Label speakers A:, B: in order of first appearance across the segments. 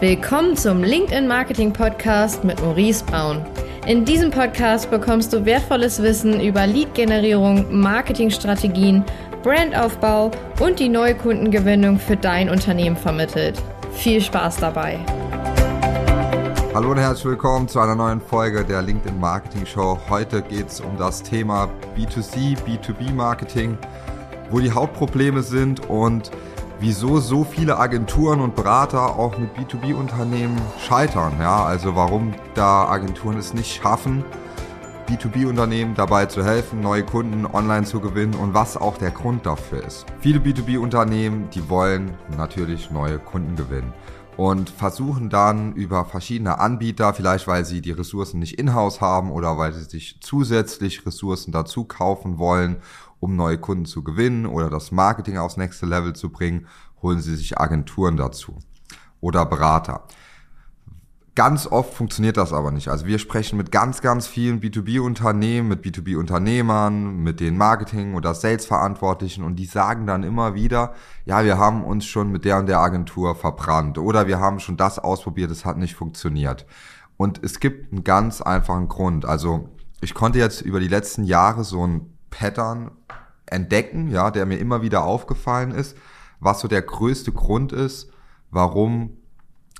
A: Willkommen zum LinkedIn Marketing Podcast mit Maurice Braun. In diesem Podcast bekommst du wertvolles Wissen über Lead-Generierung, Marketingstrategien, Brandaufbau und die neue Kundengewinnung für dein Unternehmen vermittelt. Viel Spaß dabei!
B: Hallo und herzlich willkommen zu einer neuen Folge der LinkedIn Marketing Show. Heute geht es um das Thema B2C, B2B Marketing, wo die Hauptprobleme sind und wieso so viele Agenturen und Berater auch mit B2B-Unternehmen scheitern. Ja, also warum da Agenturen es nicht schaffen, B2B-Unternehmen dabei zu helfen, neue Kunden online zu gewinnen und was auch der Grund dafür ist. Viele B2B-Unternehmen, die wollen natürlich neue Kunden gewinnen und versuchen dann über verschiedene Anbieter, vielleicht weil sie die Ressourcen nicht in-house haben oder weil sie sich zusätzlich Ressourcen dazu kaufen wollen um neue Kunden zu gewinnen oder das Marketing aufs nächste Level zu bringen, holen Sie sich Agenturen dazu oder Berater. Ganz oft funktioniert das aber nicht. Also wir sprechen mit ganz, ganz vielen B2B-Unternehmen, mit B2B-Unternehmern, mit den Marketing- oder Sales-Verantwortlichen und die sagen dann immer wieder, ja, wir haben uns schon mit der und der Agentur verbrannt oder wir haben schon das ausprobiert, es hat nicht funktioniert. Und es gibt einen ganz einfachen Grund. Also ich konnte jetzt über die letzten Jahre so ein Pattern entdecken, ja, der mir immer wieder aufgefallen ist, was so der größte Grund ist, warum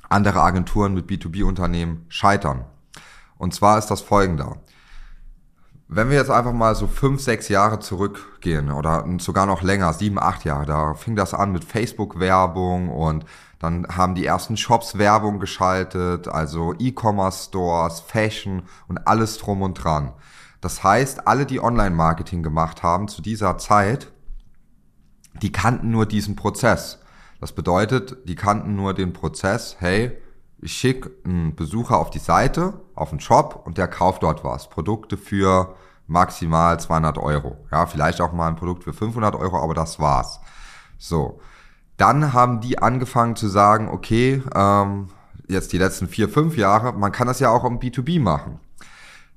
B: andere Agenturen mit B2B-Unternehmen scheitern. Und zwar ist das folgender. Wenn wir jetzt einfach mal so fünf, sechs Jahre zurückgehen oder sogar noch länger, sieben, acht Jahre, da fing das an mit Facebook-Werbung und dann haben die ersten Shops Werbung geschaltet, also E-Commerce-Stores, Fashion und alles drum und dran. Das heißt, alle, die Online-Marketing gemacht haben zu dieser Zeit, die kannten nur diesen Prozess. Das bedeutet, die kannten nur den Prozess, hey, ich schicke einen Besucher auf die Seite, auf den Shop und der kauft dort was. Produkte für maximal 200 Euro. Ja, vielleicht auch mal ein Produkt für 500 Euro, aber das war's. So. Dann haben die angefangen zu sagen, okay, ähm, jetzt die letzten vier, fünf Jahre, man kann das ja auch im B2B machen.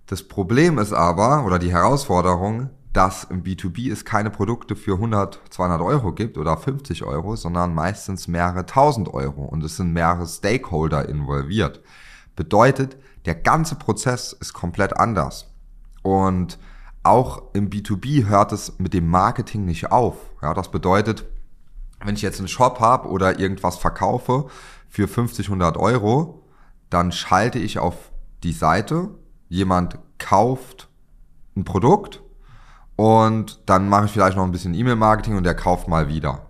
B: Das Problem ist aber, oder die Herausforderung, dass im B2B es keine Produkte für 100, 200 Euro gibt oder 50 Euro, sondern meistens mehrere tausend Euro und es sind mehrere Stakeholder involviert. Bedeutet, der ganze Prozess ist komplett anders. Und auch im B2B hört es mit dem Marketing nicht auf. Ja, das bedeutet, wenn ich jetzt einen Shop habe oder irgendwas verkaufe für 50, 100 Euro, dann schalte ich auf die Seite jemand kauft ein Produkt und dann mache ich vielleicht noch ein bisschen E-Mail-Marketing und der kauft mal wieder.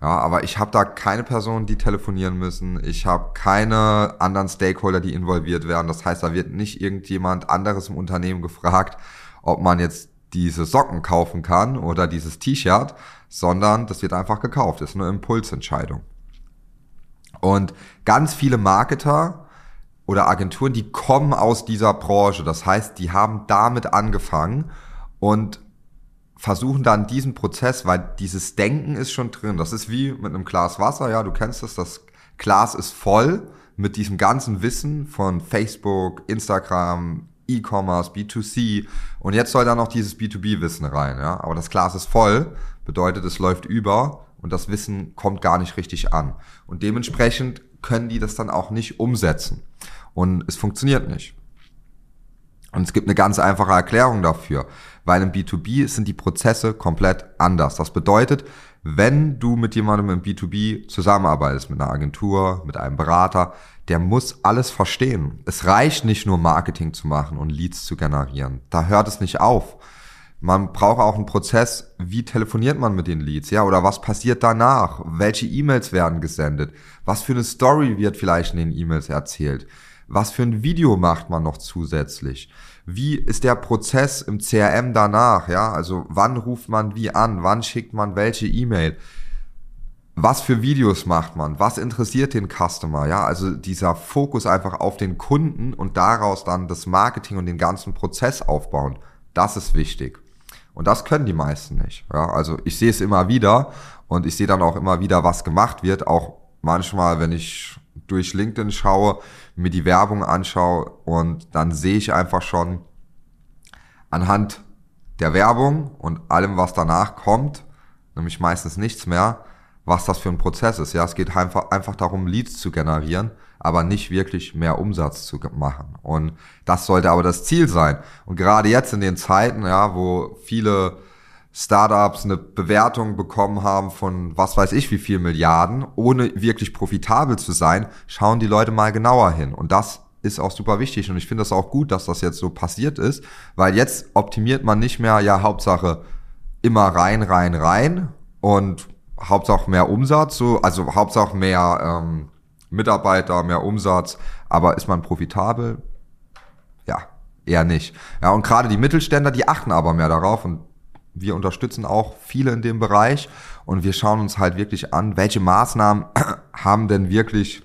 B: Ja, aber ich habe da keine Personen, die telefonieren müssen. Ich habe keine anderen Stakeholder, die involviert werden. Das heißt, da wird nicht irgendjemand anderes im Unternehmen gefragt, ob man jetzt diese Socken kaufen kann oder dieses T-Shirt, sondern das wird einfach gekauft. Das ist eine Impulsentscheidung. Und ganz viele Marketer oder Agenturen, die kommen aus dieser Branche. Das heißt, die haben damit angefangen und versuchen dann diesen Prozess, weil dieses Denken ist schon drin. Das ist wie mit einem Glas Wasser, ja, du kennst das, das Glas ist voll mit diesem ganzen Wissen von Facebook, Instagram, E-Commerce, B2C und jetzt soll da noch dieses B2B-Wissen rein, ja. Aber das Glas ist voll, bedeutet es läuft über und das Wissen kommt gar nicht richtig an. Und dementsprechend können die das dann auch nicht umsetzen. Und es funktioniert nicht. Und es gibt eine ganz einfache Erklärung dafür, weil im B2B sind die Prozesse komplett anders. Das bedeutet, wenn du mit jemandem im B2B zusammenarbeitest, mit einer Agentur, mit einem Berater, der muss alles verstehen. Es reicht nicht nur Marketing zu machen und Leads zu generieren. Da hört es nicht auf. Man braucht auch einen Prozess, wie telefoniert man mit den Leads, ja, oder was passiert danach? Welche E-Mails werden gesendet? Was für eine Story wird vielleicht in den E-Mails erzählt? Was für ein Video macht man noch zusätzlich? Wie ist der Prozess im CRM danach, ja? Also, wann ruft man wie an? Wann schickt man welche E-Mail? Was für Videos macht man? Was interessiert den Customer? Ja, also dieser Fokus einfach auf den Kunden und daraus dann das Marketing und den ganzen Prozess aufbauen. Das ist wichtig. Und das können die meisten nicht. Ja, also ich sehe es immer wieder und ich sehe dann auch immer wieder, was gemacht wird. Auch manchmal, wenn ich durch LinkedIn schaue, mir die Werbung anschaue und dann sehe ich einfach schon anhand der Werbung und allem, was danach kommt, nämlich meistens nichts mehr, was das für ein Prozess ist. Ja, es geht einfach, einfach darum, Leads zu generieren, aber nicht wirklich mehr Umsatz zu machen. Und das sollte aber das Ziel sein. Und gerade jetzt in den Zeiten, ja, wo viele Startups eine Bewertung bekommen haben von was weiß ich wie viel Milliarden, ohne wirklich profitabel zu sein, schauen die Leute mal genauer hin. Und das ist auch super wichtig und ich finde das auch gut, dass das jetzt so passiert ist, weil jetzt optimiert man nicht mehr, ja, Hauptsache immer rein, rein, rein und Hauptsache mehr Umsatz, so, also Hauptsache mehr ähm, Mitarbeiter, mehr Umsatz, aber ist man profitabel? Ja, eher nicht. Ja, und gerade die Mittelständler, die achten aber mehr darauf und wir unterstützen auch viele in dem Bereich und wir schauen uns halt wirklich an, welche Maßnahmen haben denn wirklich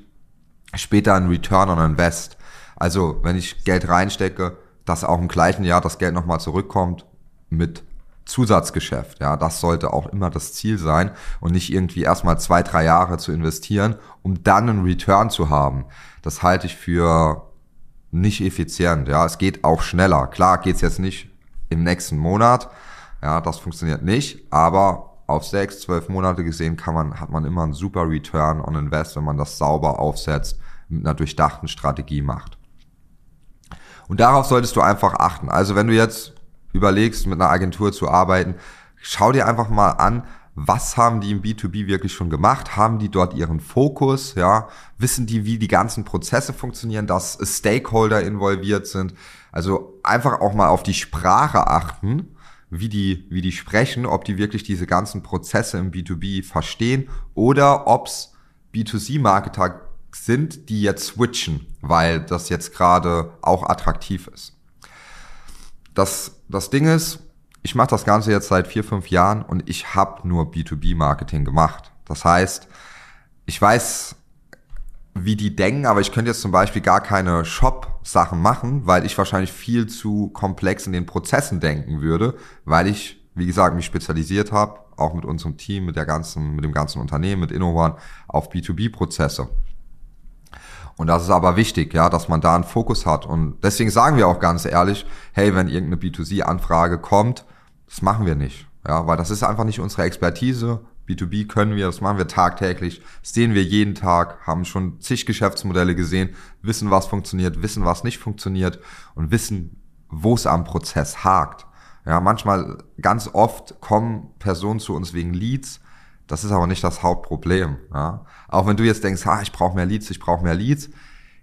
B: später einen Return on Invest. Also, wenn ich Geld reinstecke, dass auch im gleichen Jahr das Geld nochmal zurückkommt mit Zusatzgeschäft. Ja, das sollte auch immer das Ziel sein und nicht irgendwie erstmal zwei, drei Jahre zu investieren, um dann einen Return zu haben. Das halte ich für nicht effizient. Ja, es geht auch schneller. Klar geht's jetzt nicht im nächsten Monat. Ja, das funktioniert nicht, aber auf sechs, zwölf Monate gesehen kann man, hat man immer einen super Return on Invest, wenn man das sauber aufsetzt, mit einer durchdachten Strategie macht. Und darauf solltest du einfach achten. Also wenn du jetzt überlegst, mit einer Agentur zu arbeiten, schau dir einfach mal an, was haben die im B2B wirklich schon gemacht? Haben die dort ihren Fokus? Ja, wissen die, wie die ganzen Prozesse funktionieren, dass Stakeholder involviert sind? Also einfach auch mal auf die Sprache achten, wie die, wie die sprechen, ob die wirklich diese ganzen Prozesse im B2B verstehen oder ob's B2C-Marketer sind, die jetzt switchen, weil das jetzt gerade auch attraktiv ist. Das, das Ding ist, ich mache das Ganze jetzt seit vier, fünf Jahren und ich habe nur B2B-Marketing gemacht. Das heißt, ich weiß, wie die denken, aber ich könnte jetzt zum Beispiel gar keine Shop-Sachen machen, weil ich wahrscheinlich viel zu komplex in den Prozessen denken würde, weil ich, wie gesagt, mich spezialisiert habe, auch mit unserem Team, mit der ganzen, mit dem ganzen Unternehmen, mit InnoOne, auf B2B-Prozesse. Und das ist aber wichtig, ja, dass man da einen Fokus hat. Und deswegen sagen wir auch ganz ehrlich, hey, wenn irgendeine B2C-Anfrage kommt, das machen wir nicht. Ja, weil das ist einfach nicht unsere Expertise. B2B können wir, das machen wir tagtäglich, sehen wir jeden Tag, haben schon zig Geschäftsmodelle gesehen, wissen, was funktioniert, wissen, was nicht funktioniert und wissen, wo es am Prozess hakt. Ja, manchmal, ganz oft kommen Personen zu uns wegen Leads, das ist aber nicht das Hauptproblem. Ja? Auch wenn du jetzt denkst, ha, ich brauche mehr Leads, ich brauche mehr Leads.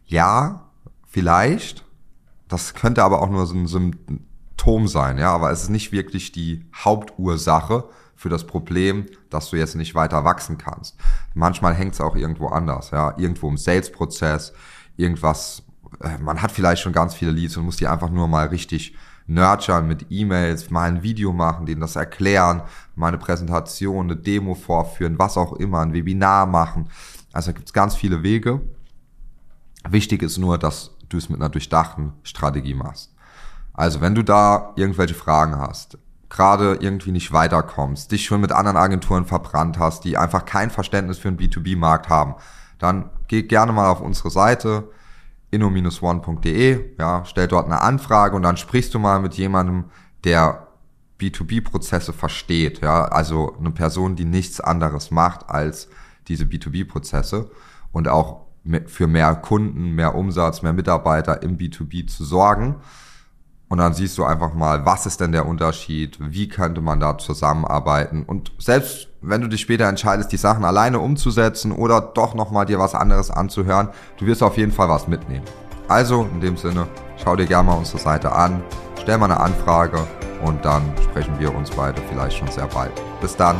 B: Ja, vielleicht. Das könnte aber auch nur so ein Symptom sein, ja, aber es ist nicht wirklich die Hauptursache für das Problem, dass du jetzt nicht weiter wachsen kannst. Manchmal hängt es auch irgendwo anders, ja, irgendwo im Sales-Prozess, irgendwas, äh, man hat vielleicht schon ganz viele Leads und muss die einfach nur mal richtig nurturen mit E-Mails, mal ein Video machen, denen das erklären, mal eine Präsentation, eine Demo vorführen, was auch immer, ein Webinar machen. Also gibt es ganz viele Wege. Wichtig ist nur, dass du es mit einer durchdachten Strategie machst. Also wenn du da irgendwelche Fragen hast, gerade irgendwie nicht weiterkommst, dich schon mit anderen Agenturen verbrannt hast, die einfach kein Verständnis für den B2B-Markt haben, dann geh gerne mal auf unsere Seite inno-one.de, ja, stell dort eine Anfrage und dann sprichst du mal mit jemandem, der B2B-Prozesse versteht, ja, also eine Person, die nichts anderes macht als diese B2B-Prozesse und auch für mehr Kunden, mehr Umsatz, mehr Mitarbeiter im B2B zu sorgen. Und dann siehst du einfach mal, was ist denn der Unterschied, wie könnte man da zusammenarbeiten. Und selbst wenn du dich später entscheidest, die Sachen alleine umzusetzen oder doch nochmal dir was anderes anzuhören, du wirst auf jeden Fall was mitnehmen. Also in dem Sinne, schau dir gerne mal unsere Seite an, stell mal eine Anfrage und dann sprechen wir uns beide vielleicht schon sehr bald. Bis dann.